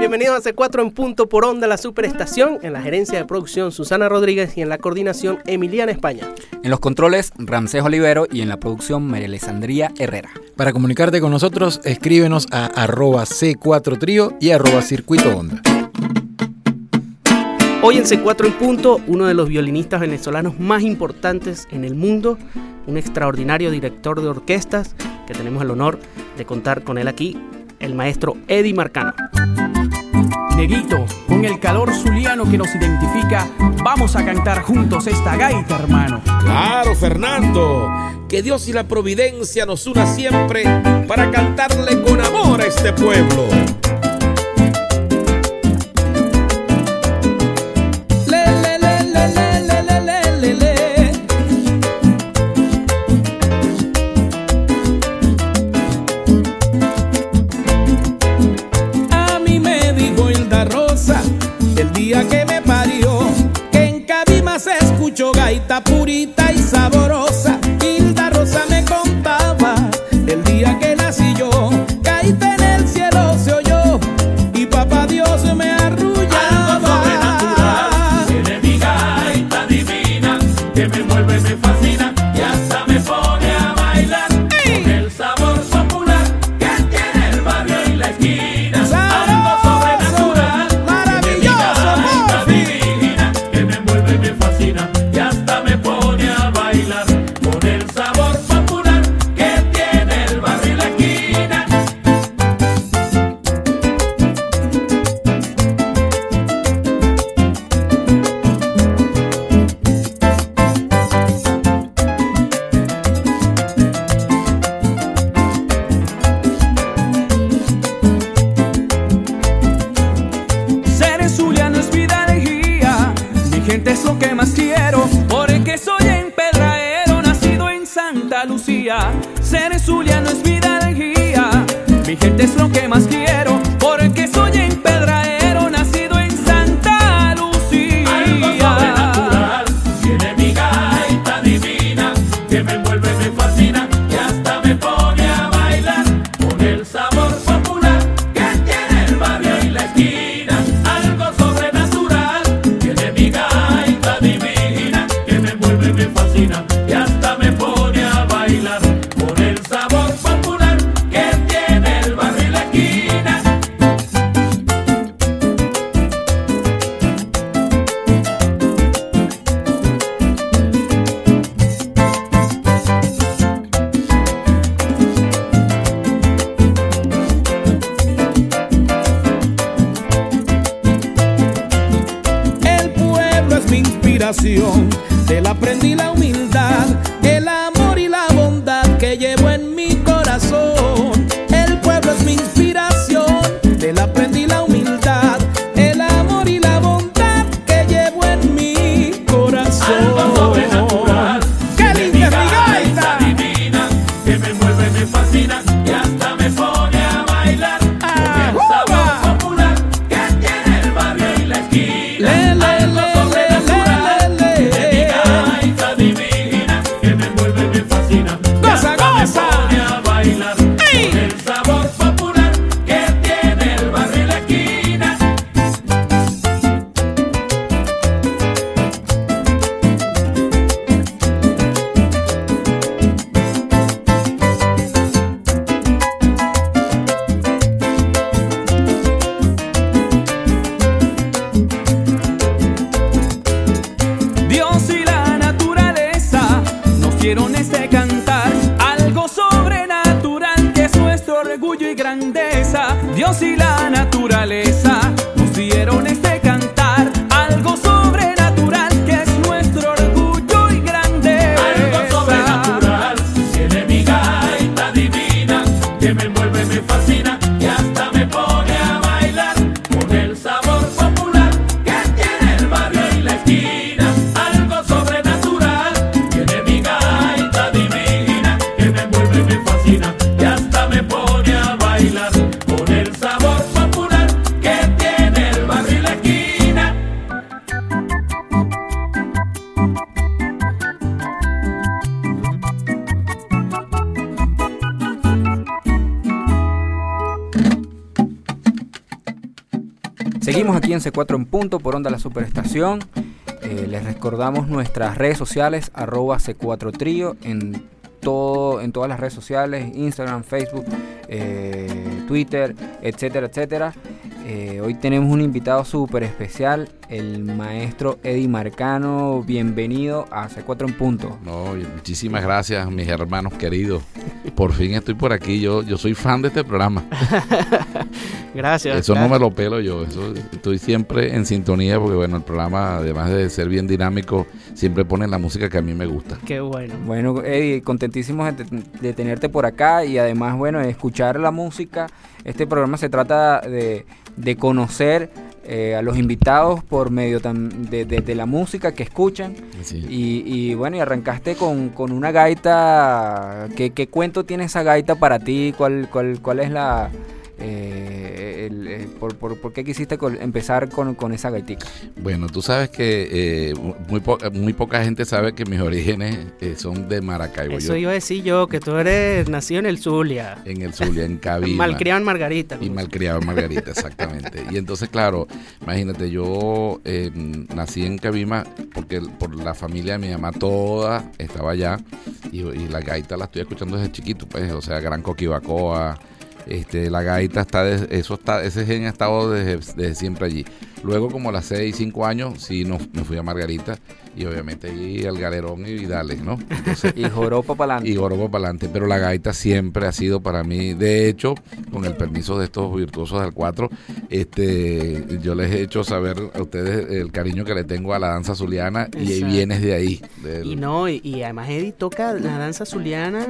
Bienvenidos a C4 en punto por onda, la superestación, en la gerencia de producción Susana Rodríguez y en la coordinación Emiliana España. En los controles Ramsés Olivero y en la producción María Alessandría Herrera. Para comunicarte con nosotros, escríbenos a arroba C4 Trío y arroba Circuito Onda. Hoy en C4 en punto, uno de los violinistas venezolanos más importantes en el mundo, un extraordinario director de orquestas que tenemos el honor de contar con él aquí, el maestro Eddie Marcano con el calor zuliano que nos identifica, vamos a cantar juntos esta gaita, hermano. Claro, Fernando, que Dios y la providencia nos una siempre para cantarle con amor a este pueblo. Tá Itapurita e sabe educación, de él aprendí la humildad Seguimos aquí en C4 en punto por Onda La Superestación. Eh, les recordamos nuestras redes sociales, arroba C4 Trío, en, todo, en todas las redes sociales, Instagram, Facebook, eh, Twitter, etcétera, etcétera. Eh, hoy tenemos un invitado súper especial, el maestro Eddie Marcano. Bienvenido a C4 en punto. No, muchísimas gracias, mis hermanos queridos. Por fin estoy por aquí. Yo, yo soy fan de este programa. Gracias. Eso no me lo pelo yo. Eso, estoy siempre en sintonía porque, bueno, el programa, además de ser bien dinámico, siempre pone la música que a mí me gusta. Qué bueno. Bueno, Eddie, contentísimos de, de tenerte por acá y además, bueno, escuchar la música. Este programa se trata de, de conocer eh, a los invitados por medio de, de- de la música que escuchan. Sí. Y, y, bueno, y arrancaste con, con una gaita. ¿Qué, qué cuento tiene esa gaita para ti? ¿Cuál, cuál, cuál es la... eh, el- eh, por, por- por qué quisiste empezar con, con esa gaitica? Bueno, tú sabes que eh, muy, po- muy poca gente sabe que mis orígenes eh, son de Maracaibo. Eso Yo, iba a decir yo, que tú eres nacido en el Zulia. en el Zulia, en Cabima. Malcriado en Margarita. Y malcriado en Margarita, exactamente. Y entonces, claro, imagínate, yo eh, nací en Cabima porque por la familia de mi mamá toda estaba allá y, y la gaita la estoy escuchando desde chiquito, pues, o sea, Gran Coquibacoa, este, la gaita está, de- eso está, ese gen ha estado desde, desde siempre allí. Luego, como a las 6, 5 años, sí me fui a Margarita y obviamente ahí al galerón y dale, ¿no? Entonces, Y joropa para y adelante. Gorobo para adelante, pero la gaita siempre ha sido para mí, de hecho, con el permiso de estos virtuosos del 4, este, yo les he hecho saber a ustedes el cariño que le tengo a la danza zuliana y Exacto. vienes de ahí. del- Y no, y, y además Eddie toca la danza zuliana,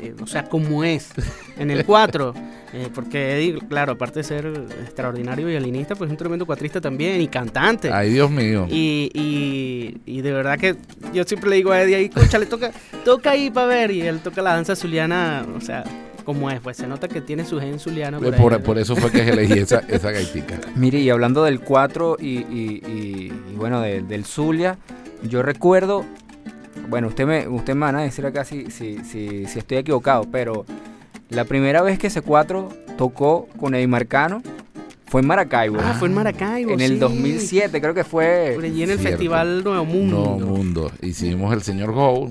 eh, o sea, como es, en el 4. eh, porque Eddie, claro, aparte de ser extraordinario violinista, pues es un tremendo cuatrista también y cantante. Ay, Dios mío. Y, y, y de verdad que yo siempre le digo a Eddie ahí, le toca, toca ahí para ver. Y él toca la danza zuliana, o sea, como es, pues se nota que tiene su gen zuliano. Eh, Por, ahí, por, eso fue que elegí esa, esa gaitica. Mire, y hablando del 4 y, y- y- y bueno, del- del Zulia, yo recuerdo, bueno, usted me, usted me van a decir acá si, si, si, si estoy equivocado, pero la primera vez que ese 4 tocó con Eddie Marcano fue en Maracaibo. Ah, fue en Maracaibo. en el sí. 2007, creo que fue. Por allí en el Cierto. Festival Nuevo Mundo. No mundo. Hicimos el señor Go.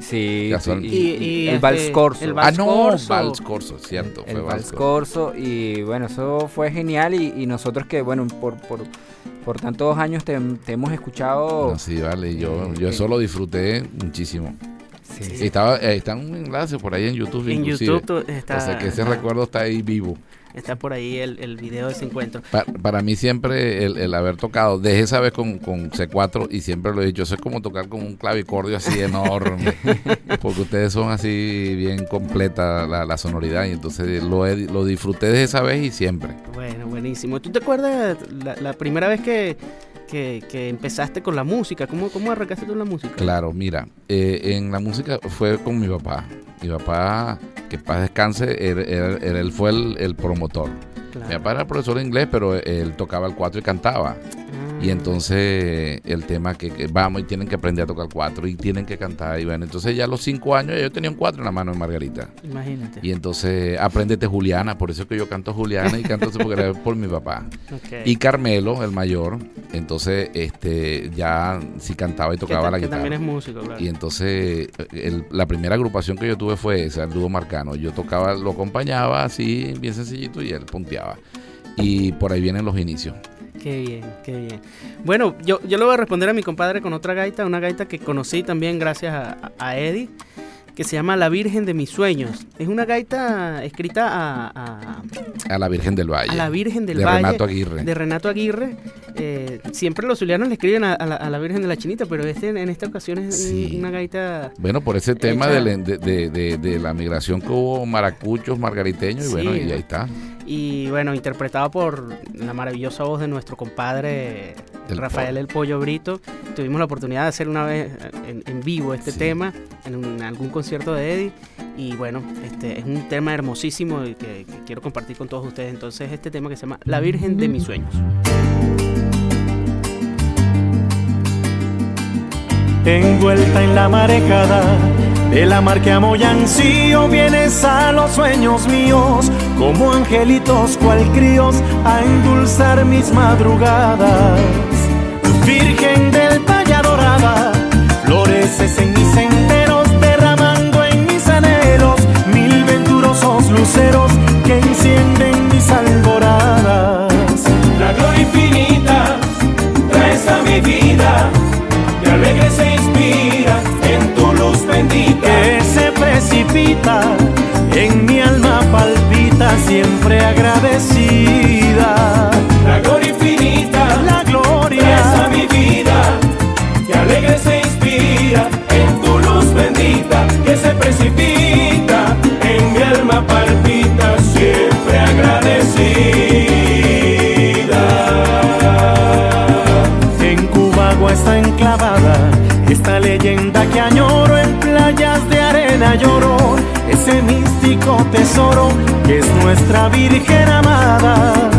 Sí, Y- y el este, Vals Corso. el Ah, Vals no, Corso. Vals Corso, cierto. el fue Vals Corso. Corso y bueno, eso fue genial y, y nosotros que bueno, por, por, por tantos años te, te hemos escuchado. No, sí, vale. Yo, Eh, yo eh. eso lo disfruté muchísimo. Sí. Estaba, eh, está un enlace por ahí en YouTube. En inclusive. YouTube está, o sea que ese está- recuerdo está ahí vivo. está por ahí el, el video de ese encuentro. Pa- para mí siempre el, el haber tocado, dejé esa vez con, con C4 y siempre lo he dicho, eso es como tocar con un clavicordio así enorme, porque ustedes son así bien completa la, la sonoridad y entonces lo, he- lo disfruté desde esa vez y siempre. Bueno, buenísimo. ¿Tú te acuerdas la, la primera vez que, que, que empezaste con la música? ¿Cómo, cómo arrancaste tú en la música? Claro, mira, eh, en la música fue con mi papá. Mi papá, que paz descanse, él, él- él- él fue el, el promotor. Claro. Mi papá era profesor de inglés, pero él tocaba el cuatro y cantaba. Y entonces el tema que, que vamos y tienen que aprender a tocar cuatro y tienen que cantar. Y bueno, entonces ya a los cinco años yo tenía un cuatro en la mano en Margarita. Imagínate. Y entonces aprendete Juliana, por eso es que yo canto Juliana y canto porque por mi papá. Y Carmelo, el mayor, entonces este ya sí cantaba y tocaba la que guitarra. también es músico, claro. Y entonces el- la primera agrupación que yo tuve fue esa, el dúo Marcano. Yo tocaba, lo acompañaba así, bien sencillito, y él punteaba. Y por ahí vienen los inicios. Qué bien, qué bien. Bueno, yo, yo le voy a responder a mi compadre con otra gaita, una gaita que conocí también gracias a, a Eddie, que se llama La Virgen de mis Sueños. Es una gaita escrita a, a- A la Virgen del Valle. a la Virgen del de Valle. Renato Aguirre. de Renato Aguirre. Eh, siempre los zulianos le escriben a, a la, a la Virgen de la Chinita, pero este en esta ocasión es Sí. una gaita... Bueno, por ese tema de, la- de, de- la migración que hubo maracuchos, margariteños, y Sí, bueno, y ahí está. Y bueno, interpretado por la maravillosa voz de nuestro compadre Del Rafael Pollo. El Pollo Brito. Tuvimos la oportunidad de hacer una vez en, en vivo este Sí. tema en un- algún concierto de Eddie. Y bueno, este es un tema hermosísimo y que, que quiero compartir con todos ustedes. Entonces, este tema que se llama La Virgen de mis sueños. envuelta en la marejada De la mar que amo y ansío vienes a los sueños míos, como angelitos cual críos, a endulzar mis madrugadas. Virgen del Valle Dorada, floreces en mis senderos, derramando en mis anhelos mil venturosos luceros que encienden mis alboradas. La gloria infinita traes a mi vida, de alegre se inspira en tu luz bendita. que se precipita, en mi alma palpita siempre agradecida. Gloria infinita La traes a gloria, mi vida, que alegre se inspira en tu luz bendita, que se precipita en mi alma palpita siempre agradecida. en Cubagua está enclavada esta leyenda que añoro en playas de arena lloro, ese místico tesoro que es nuestra Virgen amada.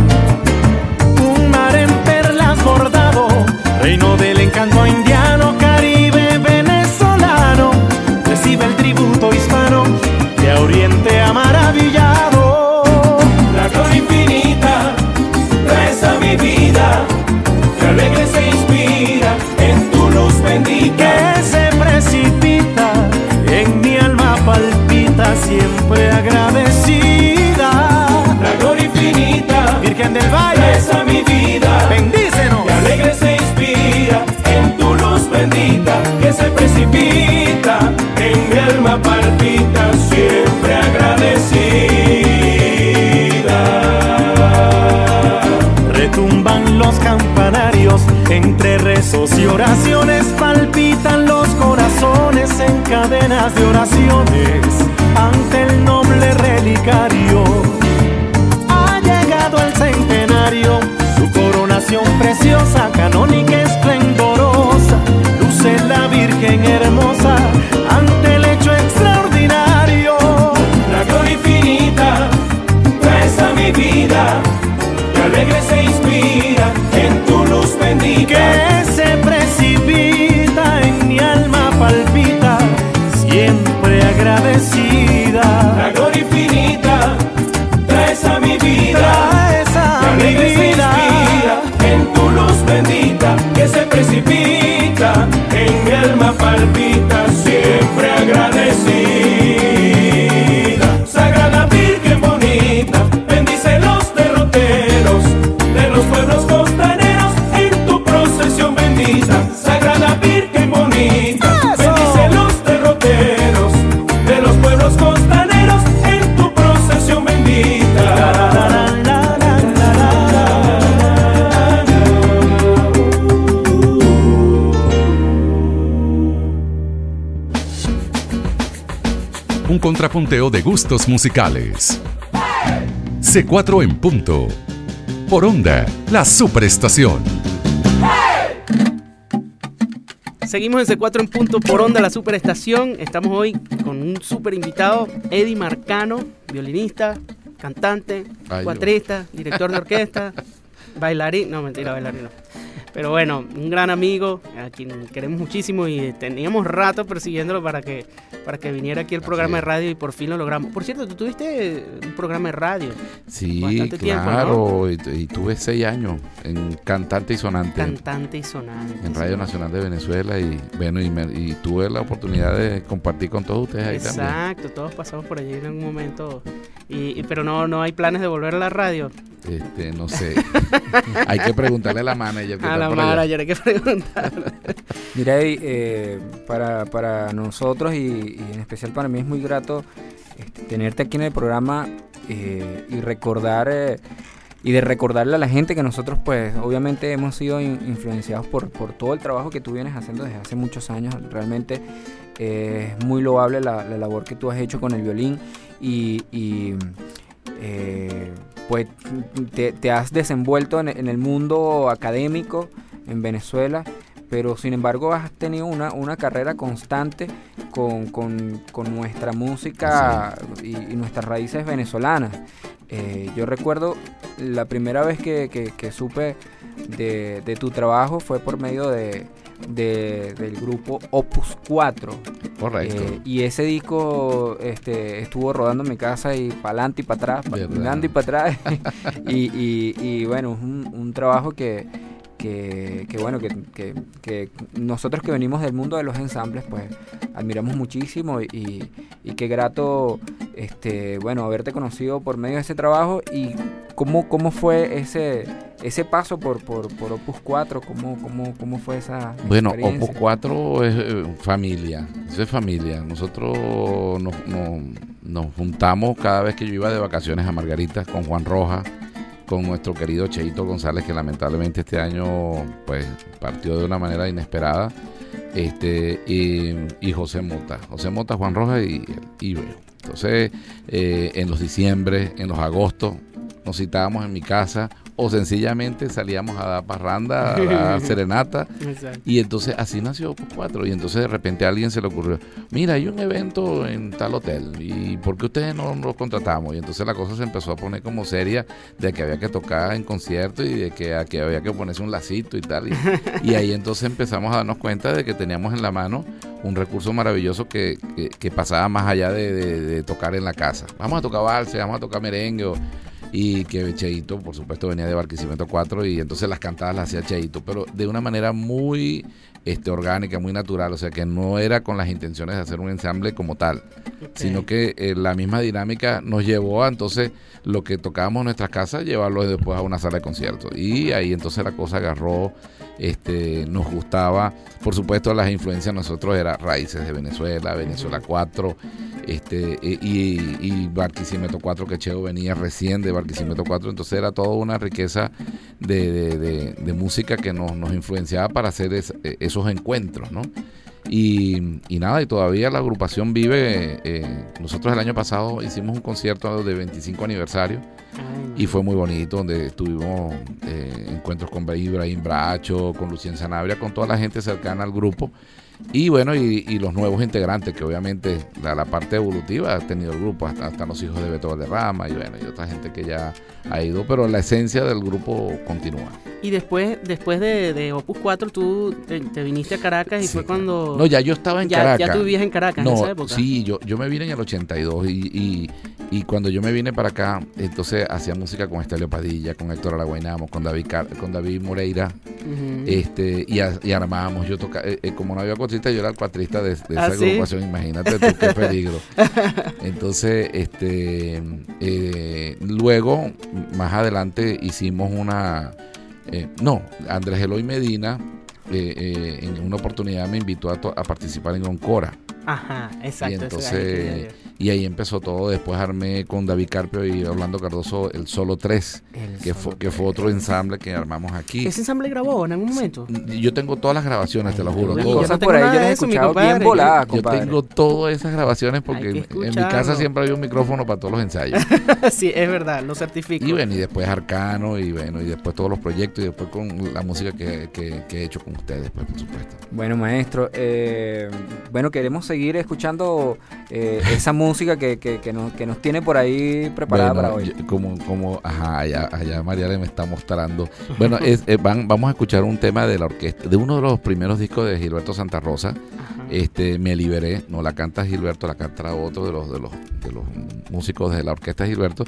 Entre rezos y oraciones, palpitan los corazones en cadenas de oraciones ante el noble relicario. Ha llegado el centenario, su coronación preciosa, canónica, esplendorosa, luce la Virgen hermosa ante el hecho extraordinario. La gloria infinita traes mi vida, que alegre se inspira que se precipita en mi alma palpita, siempre agradecida. La gloria infinita traes a mi vida, Traes a mi se vida inspira en tu luz bendita, que se precipita en mi alma palpita Un contrapunteo de gustos musicales. C4 en punto. Por onda, la superestación. Seguimos en C4 en punto por onda la superestación. Estamos hoy con un super invitado, Eddie Marcano, violinista, cantante, Ay, cuatrista, director de orquesta, bailarín. No, mentira, bailarín no. Pero bueno, un gran amigo a quien queremos muchísimo y teníamos rato persiguiéndolo para que, para que viniera aquí el programa de radio y por fin lo logramos. Por cierto, tú tuviste un programa de radio. Sí, Bastante tiempo, claro. y, y tuve seis años en cantante y sonante. Cantante y sonante. en Radio Nacional de Venezuela y bueno y, me- y tuve la oportunidad de compartir con todos ustedes ahí también. Exacto, todos pasamos por allí en algún momento. Y, y- pero no, no hay planes de volver a la radio. Este, no sé. Hay que preguntarle a la manager que A la manager hay que preguntar. Mira, eh, para, para nosotros y, y en especial para mí es muy grato este, tenerte aquí en el programa eh, y recordar eh, y de recordarle a la gente que nosotros pues obviamente hemos sido in- influenciados por, por todo el trabajo que tú vienes haciendo desde hace muchos años. Realmente eh, es muy loable la, la labor que tú has hecho con el violín y, pues te, te has desenvuelto en, en el mundo académico en Venezuela, pero sin embargo has tenido una, una carrera constante con, con- con nuestra música y, y nuestras raíces venezolanas. Eh, yo recuerdo la primera vez que, que- que supe de, de tu trabajo fue por medio de, de- del grupo Opus 4. Correcto. Eh, y ese disco este, estuvo rodando en mi casa y para adelante y para atrás, para adelante y para atrás. y, y- y bueno, es un, un trabajo que, que, que bueno, que, que- que nosotros que venimos del mundo de los ensambles, pues admiramos muchísimo y, y, y qué grato, este, bueno, haberte conocido por medio de ese trabajo y cómo, cómo fue ese, ese paso por, por, por Opus 4, cómo, cómo, cómo fue esa Bueno? Opus 4 es eh, familia, eso es familia. Nosotros nos, nos- nos juntamos cada vez que yo iba de vacaciones a Margarita con Juan Rojas, con nuestro querido Cheito González, que lamentablemente este año pues partió de una manera inesperada, este y, José Mota. José Mota, Juan Rojas y, y yo. Entonces, eh, en los diciembre, en los agostos, nos citábamos en mi casa o sencillamente salíamos a dar parranda, a dar serenata. Exacto. Y entonces así nació Opus 4. Y entonces de repente a alguien se le ocurrió, mira, hay un evento en tal hotel. ¿Y por qué ustedes no nos contratamos? Y entonces la cosa se empezó a poner como seria de que había que tocar en concierto y de que, a que había que ponerse un lacito y tal. Y, y ahí entonces empezamos a darnos cuenta de que teníamos en la mano un recurso maravilloso que, que- que pasaba más allá de, de- de tocar en la casa. Vamos a tocar valse, vamos a tocar merengue. o- y que Cheito, por supuesto, venía de Barquisimeto 4 y entonces las cantadas las hacía Cheito, pero de una manera muy este, orgánica, muy natural, o sea que no era con las intenciones de hacer un ensamble como tal, sino que eh, la misma dinámica nos llevó a entonces lo que tocábamos en nuestras casas, llevarlo después a una sala de conciertos. Y ahí entonces la cosa agarró, este, nos gustaba, por supuesto las influencias nosotros eran raíces de Venezuela, Venezuela 4, este, e- y, y Barquisimeto 4, que Cheo venía recién de Barquisimeto 4, entonces era toda una riqueza de, de- de- de música que nos, nos influenciaba para hacer es- eh, esos encuentros, ¿no? Y, y nada, y todavía la agrupación vive. eh, nosotros el año pasado hicimos un concierto de 25 aniversario y fue muy bonito, donde tuvimos eh, encuentros con Ibrahim Bracho, con Lucien Sanabria, con toda la gente cercana al grupo. Y bueno, y, y los nuevos integrantes, que obviamente la, la parte evolutiva ha tenido el grupo, hasta, hasta los hijos de Beto Valderrama y bueno, y otra gente que ya ha ido, pero la esencia del grupo continúa. Y después, después de, de Opus 4, tú te, te viniste a Caracas y fue cuando... No, ya yo estaba en ya, Caracas. Ya tú vivías en Caracas no, en esa época. Sí, yo, yo me vine en el 82 y, y, y cuando yo me vine para acá, entonces hacía música con Estelio Padilla, con Héctor Aragüenamo, con David, Car- con David Moreira, este y, a- y armábamos. Yo tocaba, eh, eh, como no había yo era el cuatrista de, de ¿Ah, esa sí? agrupación, imagínate tú qué peligro. Entonces, este eh, luego, más adelante, hicimos una. eh, no, Andrés Eloy Medina, eh, en una oportunidad me invitó a, a participar en Oncora. Ajá, exacto. Y entonces. Y ahí empezó todo. Después armé con David Carpio y Orlando Cardoso el Solo 3, El que, Solo fue, que fue otro ensamble que armamos aquí. ¿Ese ensamble grabó en algún momento? Yo tengo todas las grabaciones, te lo juro. Yo todas. cosas no tengo por ahí nada yo de las he eso, mi escuchado compadre. bien voladas, Yo compadre. tengo todas esas grabaciones porque en, mi casa siempre había un micrófono para todos los ensayos. sí, es verdad, lo certifico. y bueno, y después Arcano, y bueno, y después todos los proyectos, y después con la música que, que- que he hecho con ustedes, pues, por supuesto. Bueno, maestro, eh, bueno, queremos seguir escuchando eh, esa música que, que, que nos, que nos tiene por ahí preparada Bueno, para hoy. yo- como, como, ajá, allá, allá Mariale me está mostrando. Bueno, es, eh, van, vamos a escuchar un tema de la orquesta, de uno de los primeros discos de Gilberto Santa Rosa. Ajá. Este, me liberé, no la canta Gilberto, la canta otro de los, de los, de los músicos de la orquesta Gilberto.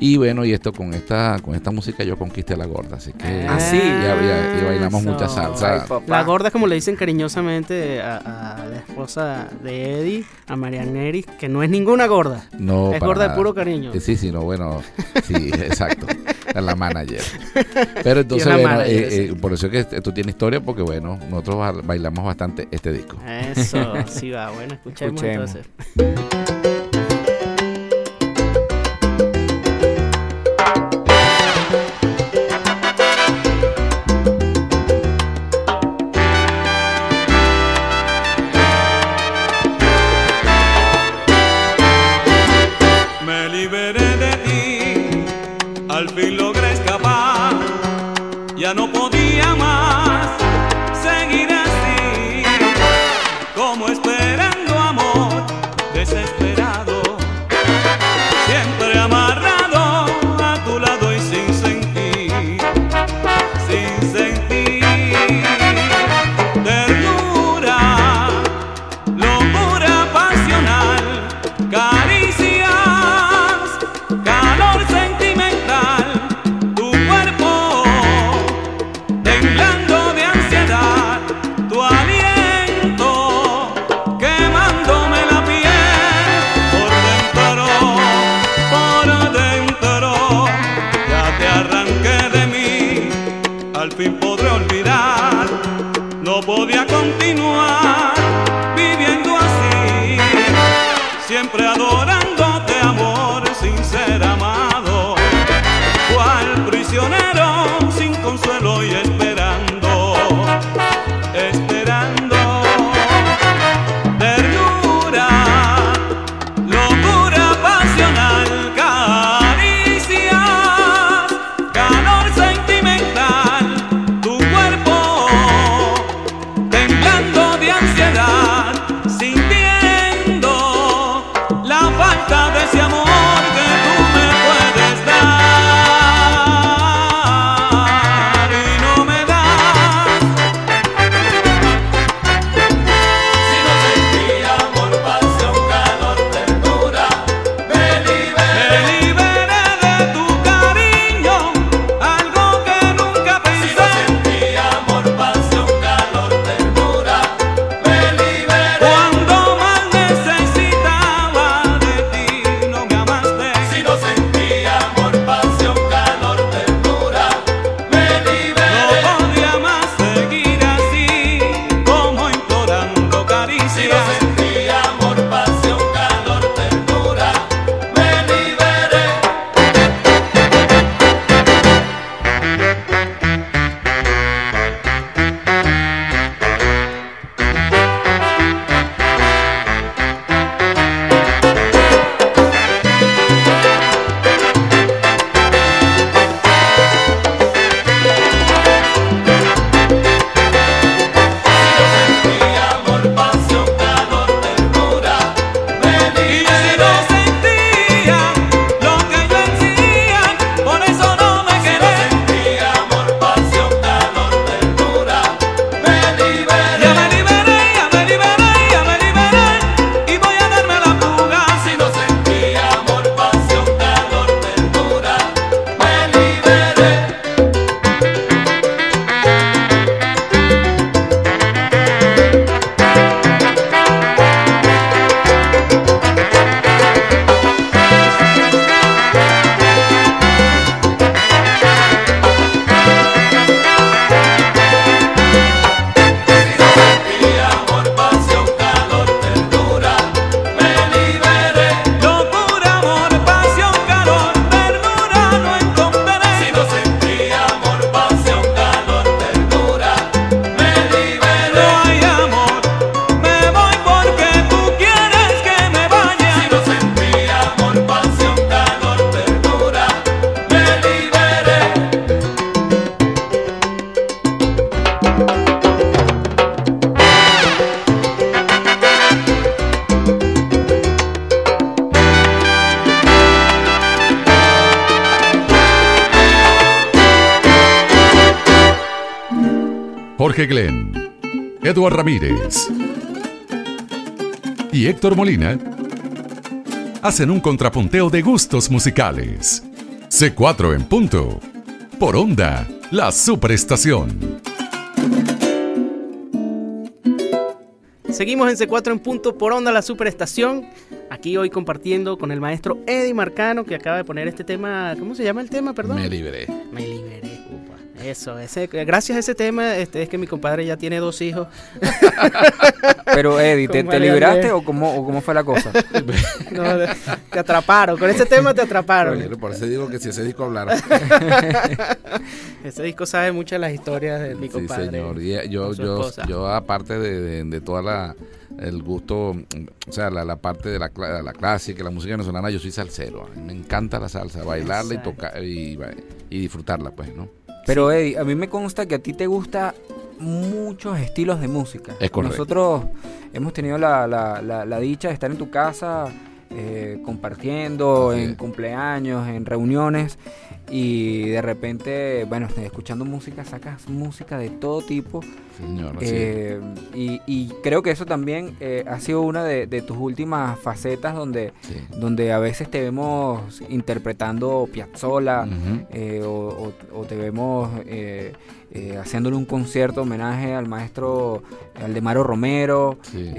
Y bueno, y esto con esta, con esta música yo conquisté a la gorda, así que Ah, sí. y, y- y bailamos Eso. mucha salsa. Ay. La gorda, como le dicen cariñosamente a, a la esposa de Eddie, a Marianeri, que no es ninguna gorda. No, es gorda de puro cariño. Eh, Sí, sí, no, bueno, sí, exacto. La manager. Pero entonces, bueno, manager, eh, eh, por eso es que esto tiene historia, porque bueno, nosotros ba- bailamos bastante este disco. Eso, sí va. Bueno, escuchemos, Escuchemos. entonces. Jorge Glenn, Eduard Ramírez y Héctor Molina hacen un contrapunteo de gustos musicales. C4 en punto. Por onda, la superestación. Seguimos en C4 en punto por onda la superestación. Aquí hoy compartiendo con el maestro Eddie Marcano que acaba de poner este tema. ¿Cómo se llama el tema, perdón? Me liberé. Eso, ese, gracias a ese tema este, es que mi compadre ya tiene dos hijos. Pero Eddie, ¿te, te libraste o cómo, o cómo fue la cosa? No, te atraparon, con ese tema te atraparon. Oye, por eso digo que si ese disco hablara. Ese disco sabe mucho de las historias de mi Sí, compadre. señor. Y yo, yo, yo aparte de, de, de toda la el gusto, o sea, la, la parte de la, cla- la clásica, la música venezolana, yo soy salsero. A mí me encanta la salsa, bailarla y tocar y, y disfrutarla, pues, ¿no? Pero Eddie, a mí me consta que a ti te gusta muchos estilos de música. Es correcto. Nosotros hemos tenido la, la- la- la dicha de estar en tu casa eh, compartiendo Así en es. cumpleaños, en reuniones y de repente, bueno, escuchando música, sacas música de todo tipo. Señor. Eh, y, y creo que eso también eh, ha sido una de, de tus últimas facetas donde, Sí. donde a veces te vemos interpretando Piazzolla Ujú. eh, o, o- o te vemos eh, haciéndole un concierto homenaje al maestro Aldemaro Romero. Sí.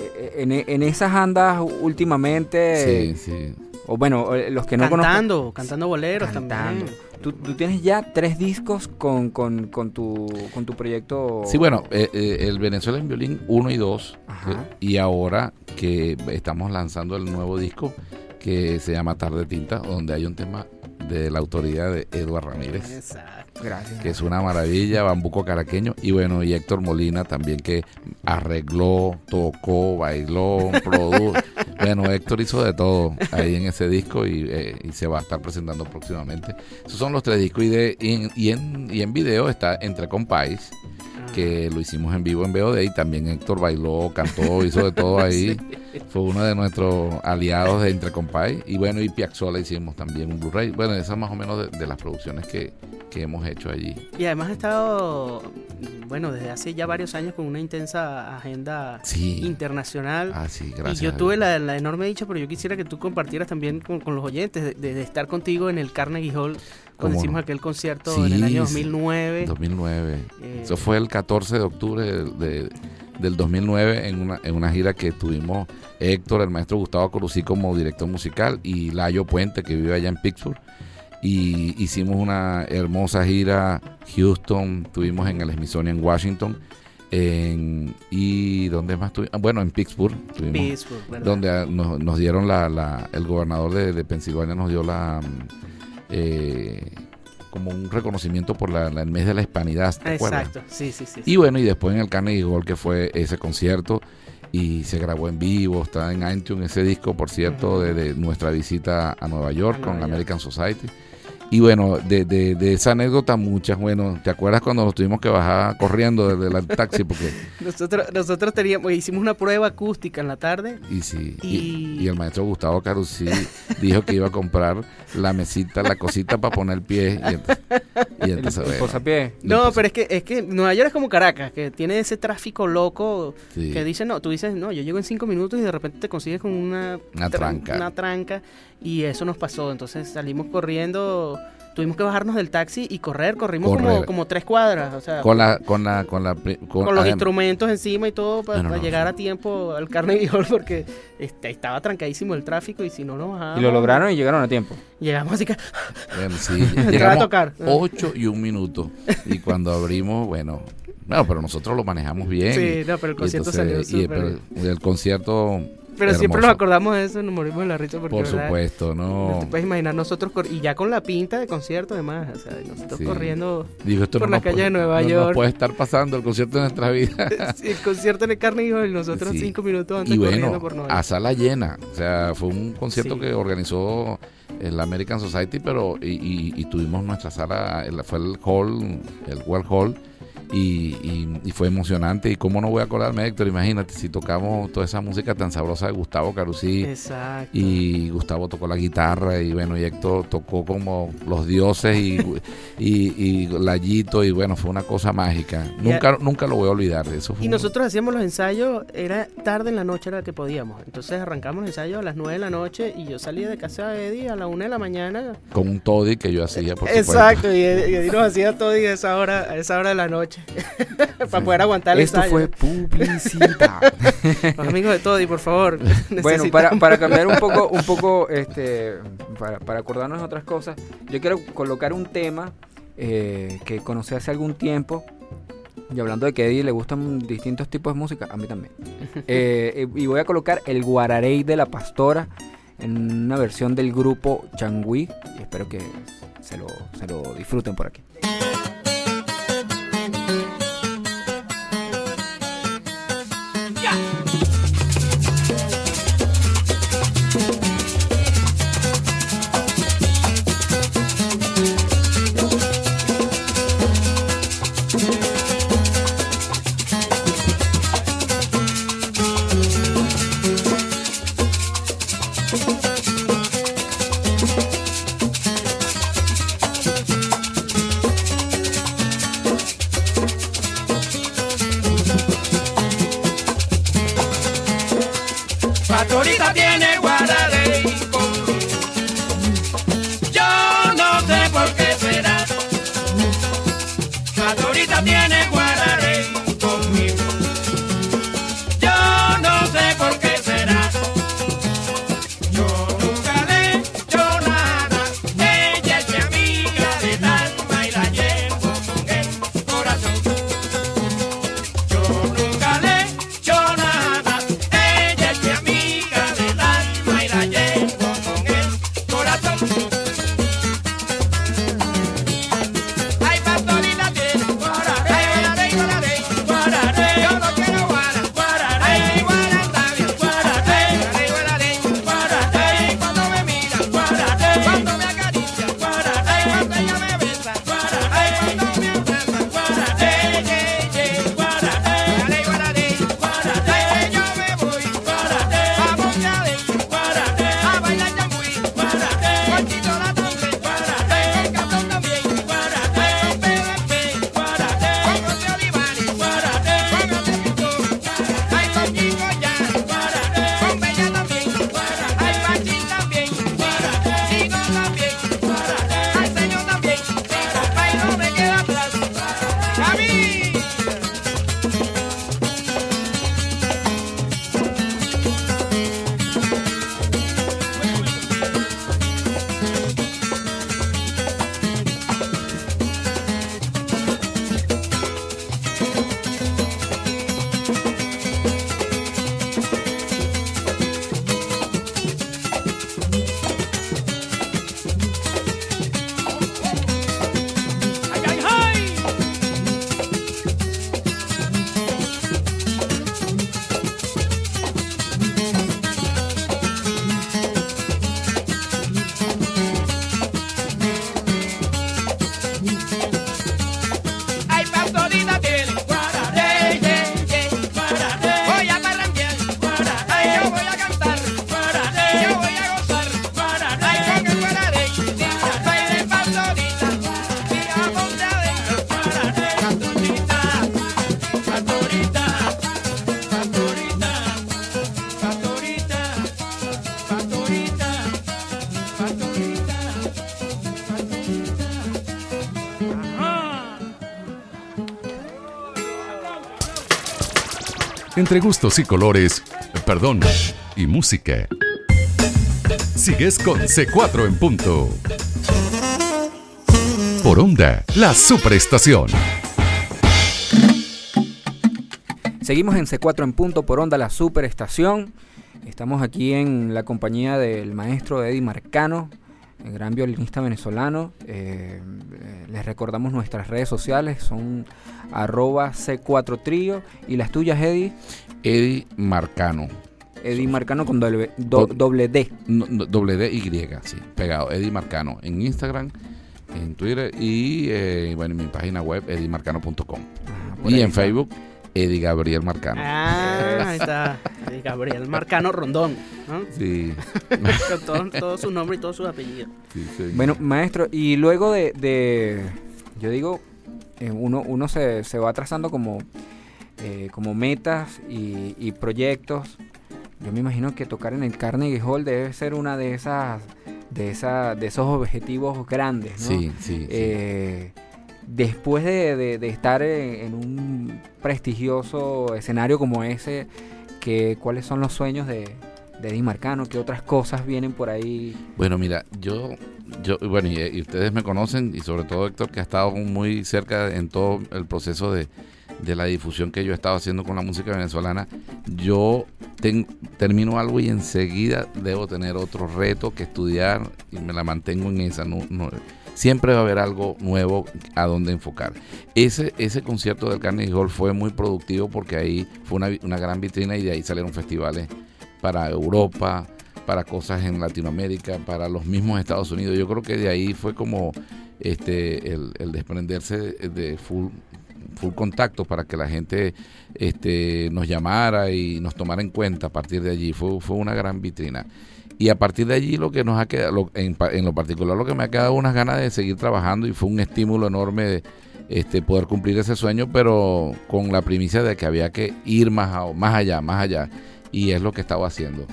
Eh, eh, en, en esas andas últimamente, sí, sí. o bueno, eh, los que no cantando, cantando boleros cantando. también. tú, tú tienes ya tres discos con, con, con tu, con tu proyecto. Sí, bueno, eh, eh, el Venezuela en violín 1 y 2. Ajá. y ahora que estamos lanzando el nuevo disco que se llama Tarde Tinta, donde hay un tema de la autoridad de Eduard Ramírez. Exacto. Gracias. que es una maravilla, Bambuco Caraqueño, y bueno, y Héctor Molina también que arregló, tocó, bailó, produjo. bueno, Héctor hizo de todo ahí en ese disco y, eh, y se va a estar presentando próximamente. Esos son los tres discos y, de, y, en, y, en, y en video está Entre Compáis, que lo hicimos en vivo en VOD y también Héctor bailó, cantó, hizo de todo ahí. Fue uno de nuestros aliados de Entre Compay. Y bueno, y Piazzolla hicimos también un Blu-ray. Bueno, esas más o menos de, de las producciones que, que hemos hecho allí. Y además ha estado, bueno, desde hace ya varios años con una intensa agenda Sí. internacional. Ah, sí, y gracias. yo a tuve la, la enorme dicha, pero yo quisiera que tú compartieras también con, con los oyentes de, de- de estar contigo en el Carnegie Hall cuando ¿Cómo hicimos no? aquel concierto Sí, en el año sí. 2009. 2009. Eh, Eso fue el 14 de octubre de- de- del 2009 en una, en una gira que tuvimos Héctor, el maestro Gustavo Corusí como director musical y Layo Puente que vive allá en Pittsburgh. Y hicimos una hermosa gira Houston, tuvimos en el Smithsonian en Washington. En, y dónde más tuvimos, Ah, bueno en Pittsburgh, Pittsburgh, donde ah, nos, nos dieron la, la- el gobernador de, de Pensilvania nos dio la mm, eh, como un reconocimiento por la, la- el mes de la hispanidad, ¿te? Exacto, sí, sí, sí. Y bueno, y después en el Carnegie Hall, que fue ese concierto, y se grabó en vivo, está en iTunes ese disco, por cierto, de, de nuestra visita a Nueva York A con York. American Society. Y bueno, de, de, de esa anécdota muchas, bueno, ¿te acuerdas cuando nos tuvimos que bajar corriendo desde el taxi? Porque, Nosotros, nosotros teníamos, hicimos una prueba acústica en la tarde. y sí, y, Y- y el maestro Gustavo Carusí dijo que iba a comprar la mesita, la cosita para poner el pie. Y entonces, y entonces, el bueno, posapié. No, pues- pero es que, es que Nueva York es como Caracas, que tiene ese tráfico loco sí. que dice, no, tú dices, no, yo llego en cinco minutos y de repente te consigues con una, Una tran- tranca. Una tranca y eso nos pasó. Entonces salimos corriendo, tuvimos que bajarnos del taxi y correr, corrimos Como, Correr. como tres cuadras, o sea, con la, con la, con la, pri- con los instrumentos encima y todo para, No, no, no, llegar a tiempo al Carnegie Hall porque este, estaba trancadísimo el tráfico y si no nos bajábamos. Y lo lograron y llegaron a tiempo. Llegamos así que Bueno, sí, Entraba a llegamos tocar. 8 y un minuto. Y cuando abrimos, bueno, no, pero nosotros lo manejamos bien. Sí, y- no, pero el y concierto entonces- salió y- pero el concierto. Pero siempre nos acordamos de eso, nos morimos de la risa porque Por ¿verdad? supuesto, No no. te puedes imaginar nosotros y ya con la pinta de concierto además, o sea, nosotros Sí. corriendo Digo, esto por no la calle puede- de Nueva no York. nos puede estar pasando el concierto de nuestra vida. el concierto en el Carnegie Hall y nosotros Sí. cinco minutos antes y corriendo bueno, por Nueva a sala llena. O sea, fue un concierto que organizó el American Society, pero y, y- y tuvimos nuestra sala, el- fue el hall, el World Hall, y, y- y fue emocionante. Y cómo no voy a acordarme, Héctor, imagínate si tocamos toda esa música tan sabrosa de Gustavo Carusí. Exacto. Y Gustavo tocó la guitarra y bueno, y Héctor tocó como los dioses y, y, y Layito y bueno, fue una cosa mágica. Nunca, nunca lo voy a olvidar. Eso fue Y un- nosotros hacíamos los ensayos, era tarde en la noche era que podíamos. Entonces arrancamos los ensayos a las 9 de la noche y yo salía de casa de Eddie a la 1 de la mañana. con un toddy que yo hacía, por supuesto. Exacto, y, y Eddie nos hacía todo y a esa hora, a esa hora de la noche. para poder aguantar el Esto ensayo. fue publicidad. Los amigos de Toddy, por favor. Bueno, para, para cambiar un poco, un poco, este, para, para acordarnos de otras cosas, yo quiero colocar un tema eh, que conocí hace algún tiempo. Y hablando de que a Eddie le gustan distintos tipos de música, a mí también. Eh, y voy a colocar el Guararey de la Pastora en una versión del grupo Changui. Y espero que se lo, se lo disfruten por aquí. Entre gustos y colores, perdón, y música. Sigues con C4 en punto. Por onda, la superestación. Seguimos en C4 en punto por onda la superestación. Estamos aquí en la compañía del maestro Eddie Marcano, el gran violinista venezolano. Eh, les recordamos nuestras redes sociales, son arroba C4 Trío. ¿Y las tuyas, Eddie? Eddie Marcano. Eddie Marcano con doble, do- doble D. No, no, doble D Y, sí, pegado. Eddie Marcano en Instagram, en Twitter y eh, bueno, en mi página web, edimarcano.com. Ah, Y en está. Facebook, Eddie Gabriel Marcano. Ah, ahí está. Eh, Gabriel Marcano Rondón. ¿no? Sí. Con todo, todo su nombre y todo su apellido. sí, sí. Bueno, maestro, y luego de, de- yo digo, eh, uno, uno se, se va trazando como, eh, como metas y, y proyectos. Yo me imagino que tocar en el Carnegie Hall debe ser una de esas, de esa, de esos objetivos grandes, ¿no? sí, sí, sí. Después de, de- estar en, un prestigioso escenario como ese, que, ¿cuáles son los sueños de, de Marcano? ¿Qué otras cosas vienen por ahí? Bueno, mira, yo, yo bueno, y, ustedes me conocen, y sobre todo Héctor, que ha estado muy cerca en todo el proceso de, la difusión que yo he estado haciendo con la música venezolana. Yo ten- termino algo y enseguida debo tener otro reto que estudiar y me la mantengo en esa. No- siempre va a haber algo nuevo a donde enfocar. Ese, ese concierto del Carnegie Hall fue muy productivo porque ahí fue una, una gran vitrina y de ahí salieron festivales para Europa, para cosas en Latinoamérica, para los mismos Estados Unidos. Yo creo que de ahí fue como este el, desprenderse de, de full full contacto para que la gente este, nos llamara y nos tomara en cuenta a partir de allí. Fue, fue una gran vitrina. Y a partir de allí lo que nos ha quedado, lo- en, en lo particular lo que me ha quedado unas ganas de seguir trabajando y fue un estímulo enorme de este, poder cumplir ese sueño, pero con la primicia de que había que ir más, a- más allá, más allá. Y es lo que estaba haciendo.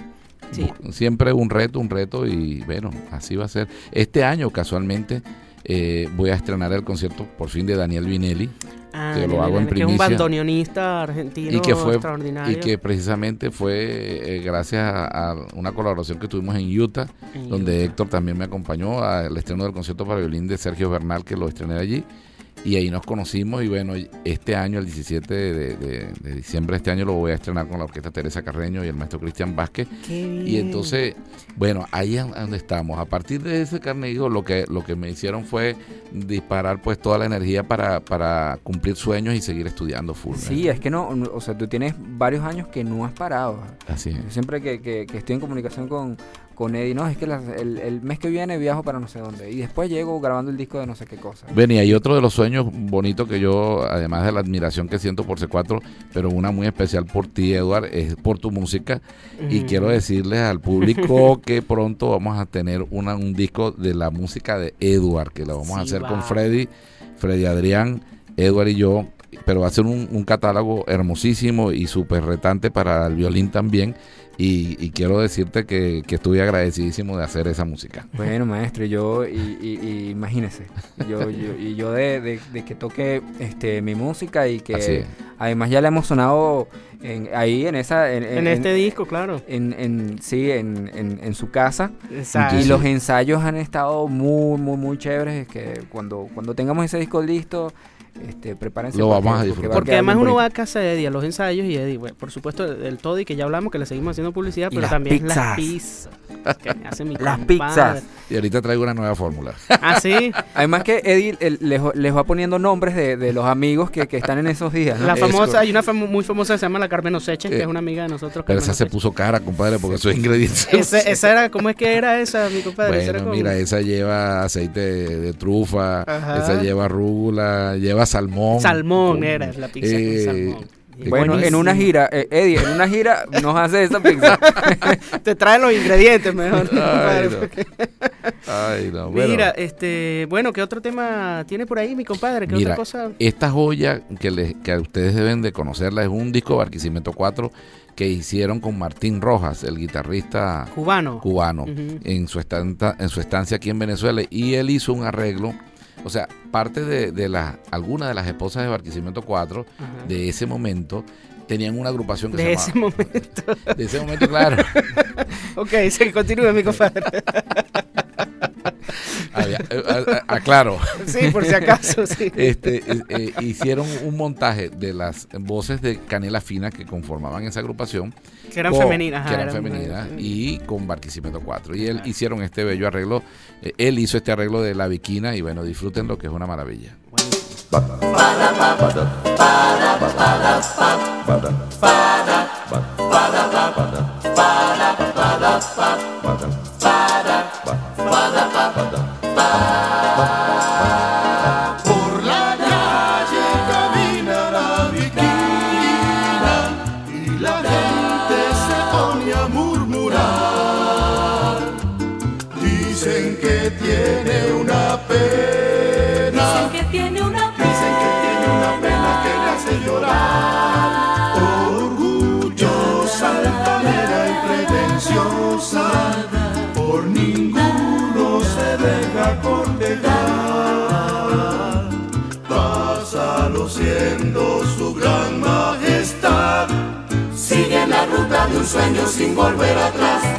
Sí. Siempre un reto, un reto y bueno, así va a ser. Este año casualmente eh, voy a estrenar el concierto por fin de Daniel Vinelli Ah, Que lo hago en que es un primicia. bandoneonista argentino y que fue extraordinario. y que precisamente fue eh, gracias a, a una colaboración que tuvimos en Utah En donde Utah. Héctor también me acompañó al estreno del concierto para violín de Sergio Bernal que lo estrené allí y ahí nos conocimos y bueno este año el 17 de, de- de diciembre de este año lo voy a estrenar con la orquesta Teresa Carreño y el maestro Cristian Vázquez y entonces, bueno, ahí es donde estamos. A partir de ese Carnegie, lo que, lo que me hicieron fue disparar pues toda la energía para, para cumplir sueños y seguir estudiando full. Sí, es que no, no- o sea, tú tienes varios años que no has parado. Así es. Yo siempre que, que- que estoy en comunicación con, con Eddie, no, es que la- el, el mes que viene viajo para no sé dónde. Y después llego grabando el disco de no sé qué cosa. Ven, y hay otro de los sueños bonitos que yo, además de la admiración que siento por C4, pero una muy especial por ti, Eduard, es por tu música. Y quiero decirles al público que pronto vamos a tener una, un disco de la música de Eduard, que lo vamos a hacer con. Freddy, Freddy Adrián, Eduard y yo. Pero va a ser un, un catálogo hermosísimo y súper retante para el violín también. Y, y quiero decirte que, que estuve agradecidísimo de hacer esa música. Bueno, maestro, y yo, y, y- y imagínese, yo, yo- y yo de, de- de que toque este, mi música y que además ya le hemos sonado en- ahí en esa... En, En este disco, claro. En, en- sí, en, en- en su casa. Exacto. Y los ensayos han estado muy, muy, muy chéveres. Que cuando, cuando tengamos ese disco listo, este, prepárense. Lo porque- vamos a porque disfrutar. Porque además uno va a casa de Eddie a los ensayos y Eddie, bueno, por supuesto, el, Toddy que ya hablamos, que le seguimos haciendo publicidad, pero las también pizzas. las pizzas. Que me hace mi Las compadre. pizzas. Y ahorita traigo una nueva fórmula. Ah, sí. Además que Eddie el- les, les va poniendo nombres de, de los amigos que, que están en esos días. ¿no? La famosa, hay una famo- muy famosa que se llama la Carmen Osechen, que Eh, es una amiga de nosotros. Pero Carmen esa se puso cara, compadre, porque esos ingredientes. Esa, esa era, ¿cómo es que era esa, mi compadre? Esa era Bueno, con- mira, esa lleva aceite de, de trufa, Ajá. esa lleva rúgula, lleva salmón. Salmón era la pizza con Eh, salmón. Y Bueno, en una gira, eh, Eddie, en una gira nos hace esa pizza. Te trae los ingredientes mejor. mi Ay, compadre, no. porque- Ay, no, bueno. Mira, este, bueno, ¿qué otro tema tiene por ahí, mi compadre? ¿Qué Mira, otra cosa? esta joya que, les, que a ustedes deben de conocerla es un disco Barquisimeto 4 que hicieron con Martín Rojas, el guitarrista Cubano. cubano, en, su estanta- en su estancia aquí en Venezuela. Y él hizo un arreglo, o sea, parte de, de las, algunas de las esposas de Barquisimeto 4 Ajá. de ese momento tenían una agrupación que De se ese llamaba... momento. De ese momento, claro. ok, sí, continúe, mi compadre. Había- eh, eh, eh, aclaro. Sí, por si acaso, sí. Este, eh, eh, hicieron un montaje de las voces de Canela Fina que conformaban esa agrupación. Que eran con- femeninas, Que eran eran- femeninas y con Barquisimeto 4. Y él hicieron este bello arreglo. eh, él hizo este arreglo de La Viquina y bueno, disfruten lo que es una maravilla. Por ruta de un sueño sin volver atrás.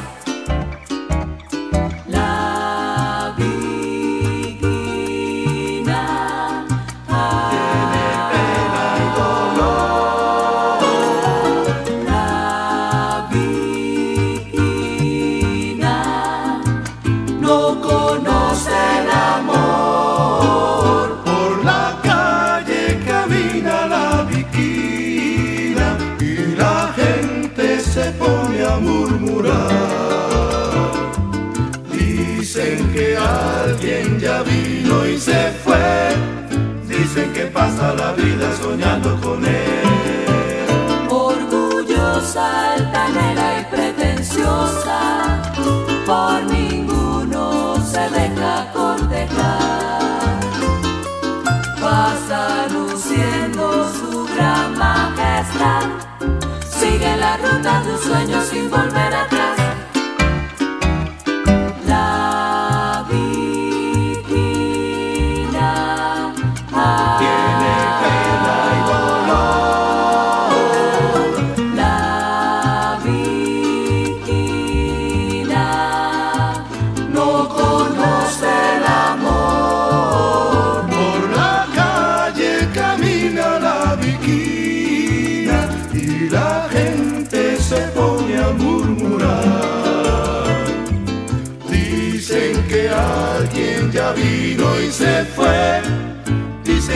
Vida soñando con él. orgullosa, altanera y pretenciosa, por ninguno se deja cortejar. Pasa luciendo su gran majestad, sigue la ruta de un sueño sin volver atrás.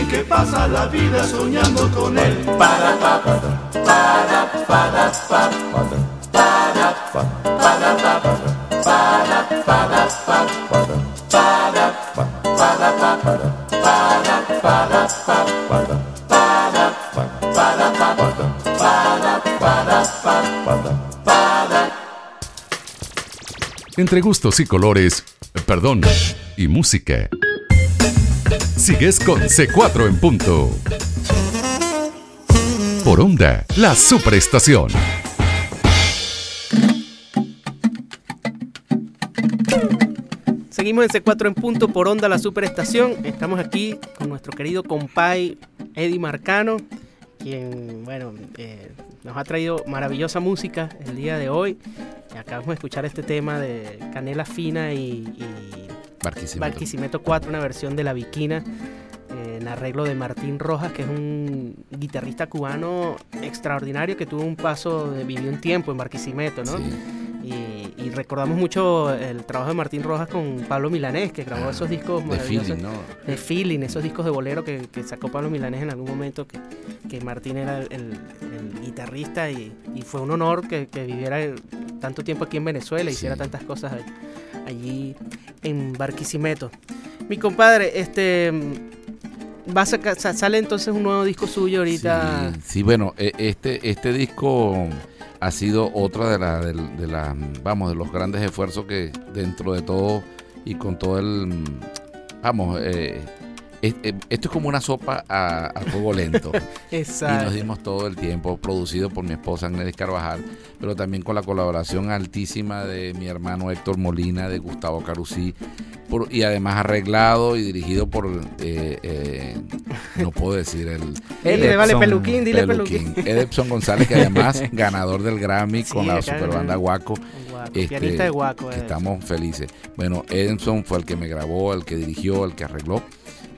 Dicen que pasa la vida soñando con él. Para pa pa para para pa para para pa para pa para para pa para para pa para pa para para para pa para para pa para pa para para pa para para Entre gustos y colores, perdón, y música. Sigues con C4 en punto. Por onda, la superestación. Seguimos en C4 en punto por Onda La Superestación. Estamos aquí con nuestro querido compay Eddie Marcano, quien, bueno, eh, nos ha traído maravillosa música el día de hoy. Acabamos de escuchar este tema de Canela Fina y Barquisimeto. Barquisimeto 4, una versión de La Viquina, en arreglo de Martín Rojas, que es un guitarrista cubano extraordinario que tuvo un paso, de, vivió un tiempo en Barquisimeto, ¿no? Y, y recordamos mucho el trabajo de Martín Rojas con Pablo Milanés, que grabó esos discos de maravillosos. feeling, ¿no? De feeling, esos discos de bolero que, que sacó Pablo Milanés en algún momento, que, que Martín era el, el- el guitarrista y, y fue un honor que, que viviera tanto tiempo aquí en Venezuela y hiciera tantas cosas a- allí en Barquisimeto. Mi compadre, este va a sale entonces un nuevo disco suyo ahorita. Sí, bueno, e- este, este disco ha sido otra de las, de, de vamos, de los grandes esfuerzos que dentro de todo y con todo el, vamos, eh, esto es como una sopa a, a fuego lento. Exacto. Y nos dimos todo el tiempo, producido por mi esposa Agnelis Carvajal, pero también con la colaboración altísima de mi hermano Héctor Molina, de Gustavo Carusí, por- y además arreglado y dirigido por, eh, eh, no puedo decir el... Dile, vale, Peluquín, dile Peluquín. Edepson González, que además ganador del Grammy con la superbanda eh, Guaco. Guaco, pianista de Guaco, que eh. Estamos felices. Bueno, Edison fue el que me grabó, el que dirigió, el que arregló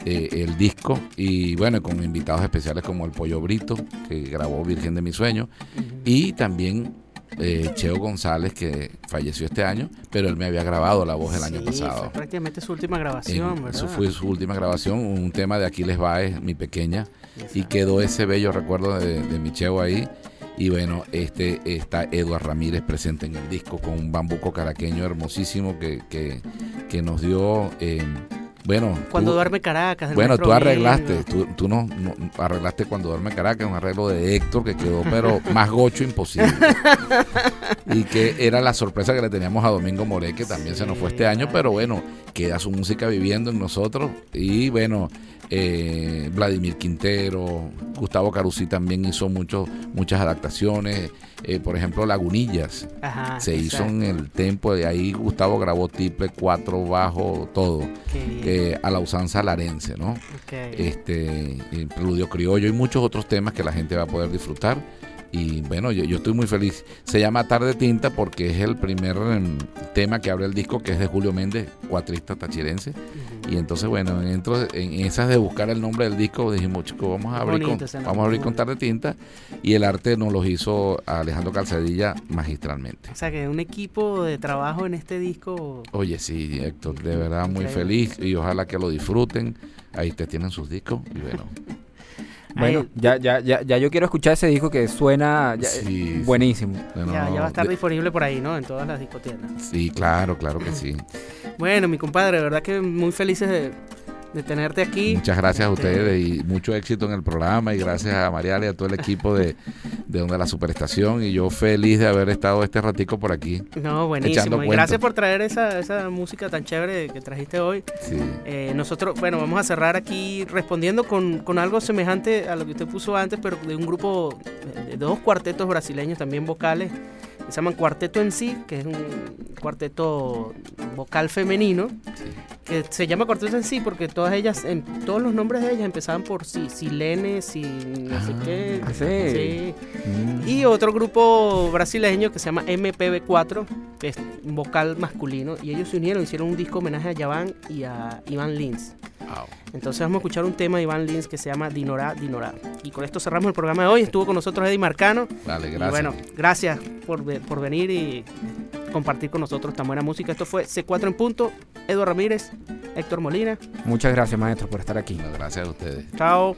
eh, el disco. Y bueno, con invitados especiales como el Pollo Brito, que grabó Virgen de mi Sueño. Y también eh, Cheo González, que falleció este año, pero él me había grabado la voz el año pasado. fue prácticamente su última grabación, ¿verdad? eso fue su última grabación, un tema de Aquiles Baez, mi pequeña, y quedó ese bello recuerdo de, de mi Cheo ahí. Y bueno, este está Eduard Ramírez presente en el disco con un bambuco caraqueño hermosísimo que, que, que nos dio, eh, bueno, Cuando tú- duerme Caracas. bueno, tú arreglaste, tú, tú no, no- arreglaste cuando duerme Caracas, un arreglo de Héctor que quedó pero más gocho imposible. y que era la sorpresa que le teníamos a Domingo Moré, que también se nos fue este año, pero bueno, queda su música viviendo en nosotros. Y bueno, eh, Vladimir Quintero, Gustavo Carusí también hizo muchos muchas adaptaciones. Eh, por ejemplo, Lagunillas Ajá, se hizo en el tempo, y ahí Gustavo grabó triple, cuatro, bajo, todo. Eh, a la usanza larense, ¿no? Este, el Preludio Criollo y muchos otros temas que la gente va a poder disfrutar. Y bueno, yo, yo estoy muy feliz. Se llama Tarde Tinta porque es el primer em, tema que abre el disco, que es de Julio Méndez, cuatrista tachirense. Y entonces, bueno, dentro de- en esas de buscar el nombre del disco, dijimos, chicos, vamos a abrir, Bonito con, vamos a abrir con Tarde Tinta. Y el arte nos lo hizo Alejandro Calzadilla magistralmente. O sea, que un equipo de trabajo en este disco. Oye, sí, Héctor, de verdad muy feliz y ojalá que lo disfruten. Ahí te tienen sus discos y bueno. Bueno, ya, ya, ya, ya yo quiero escuchar ese disco que suena ya- Sí, buenísimo. Bueno, ya, ya va a estar de- disponible por ahí, ¿no? En todas las discotecas. Sí, claro, claro que sí. Bueno, mi compadre, de verdad que muy felices de, de tenerte aquí. Muchas gracias a Este, ustedes y mucho éxito en el programa y gracias a Mariale y a todo el equipo de, de Onda La Superestación y yo feliz de haber estado este ratico por aquí. No, buenísimo. Y gracias por traer esa, esa música tan chévere que trajiste hoy. Sí. Eh, nosotros, bueno, vamos a cerrar aquí respondiendo con, con algo semejante a lo que usted puso antes, pero de un grupo de dos cuartetos brasileños también vocales, que se llaman Cuarteto en sí, que es un cuarteto vocal femenino, que se llama Cuarteto en sí porque todas ellas, en, todos los nombres de ellas empezaban por si, Silene, si no sé qué. sí. Sí. Y otro grupo brasileño que se llama MPB4, que es vocal masculino, y ellos se unieron, hicieron un disco homenaje a Yavan y a Iván Lins. Entonces vamos a escuchar un tema de Iván Lins que se llama Dinorá, Dinorá. Y con esto cerramos el programa de hoy. Estuvo con nosotros Eddie Marcano. Vale, Y gracias. bueno, gracias por, por venir y compartir con nosotros tan buena música. Esto fue C4 en punto. Eduardo Ramírez, Héctor Molina. Muchas gracias, maestro, por estar aquí. gracias a ustedes. Chao.